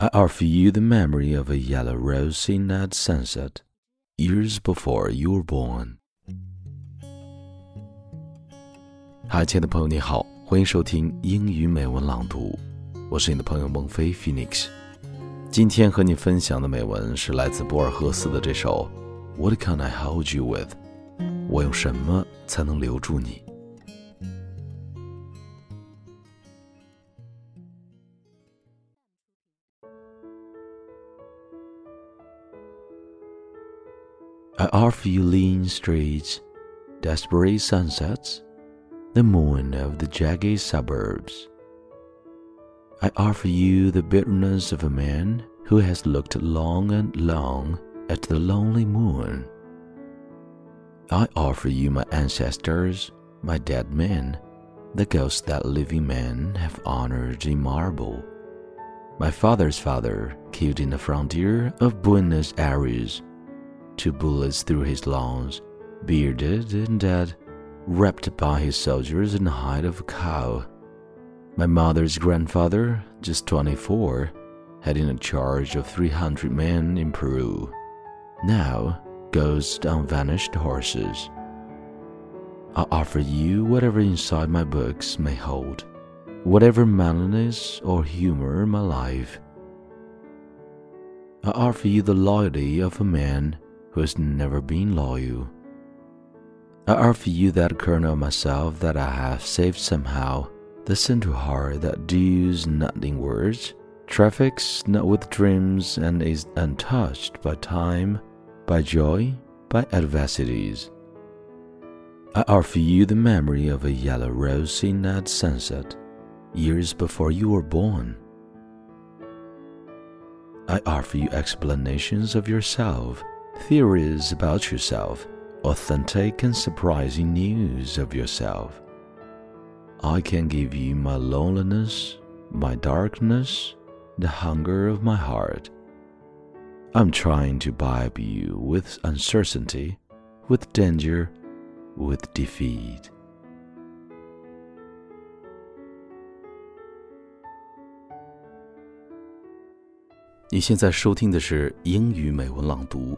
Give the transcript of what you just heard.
I offer you the memory of a yellow rose in that sunset, years before you were born. 嗨，亲爱的朋友，你好，欢迎收听英语美文朗读，我是你的朋友孟非 Phoenix。今天和你分享的美文是来自博尔赫斯的这首《What Can I Hold You With》，我用什么才能留住你？I offer you lean streets, desperate sunsets, the moon of the jagged suburbs. I offer you the bitterness of a man who has looked long and long at the lonely moon. I offer you my ancestors, my dead men, the ghosts that living men have honored in marble. My father's father, killed in the frontier of Buenos Aires two bullets through his lungs, bearded and dead, wrapped by his soldiers in the hide of a cow. My mother's grandfather, just 24, had in a charge of 300 men in Peru. Now, ghosts on vanished horses. I offer you whatever inside my books may hold, whatever manliness or humor my life. I offer you the loyalty of a man who has never been loyal. I offer you that kernel of myself that I have saved somehow, the central heart that deals not in words, traffics not with dreams, and is untouched by time, by joy, by adversities. I offer you the memory of a yellow rose seen at sunset, years before you were born. I offer you explanations of yourself theories about yourself, authentic and surprising news of yourself. I can give you my loneliness, my darkness, the hunger of my heart. I'm trying to bribe you with uncertainty, with danger, with defeat. 你现在收听的是英语美文朗读。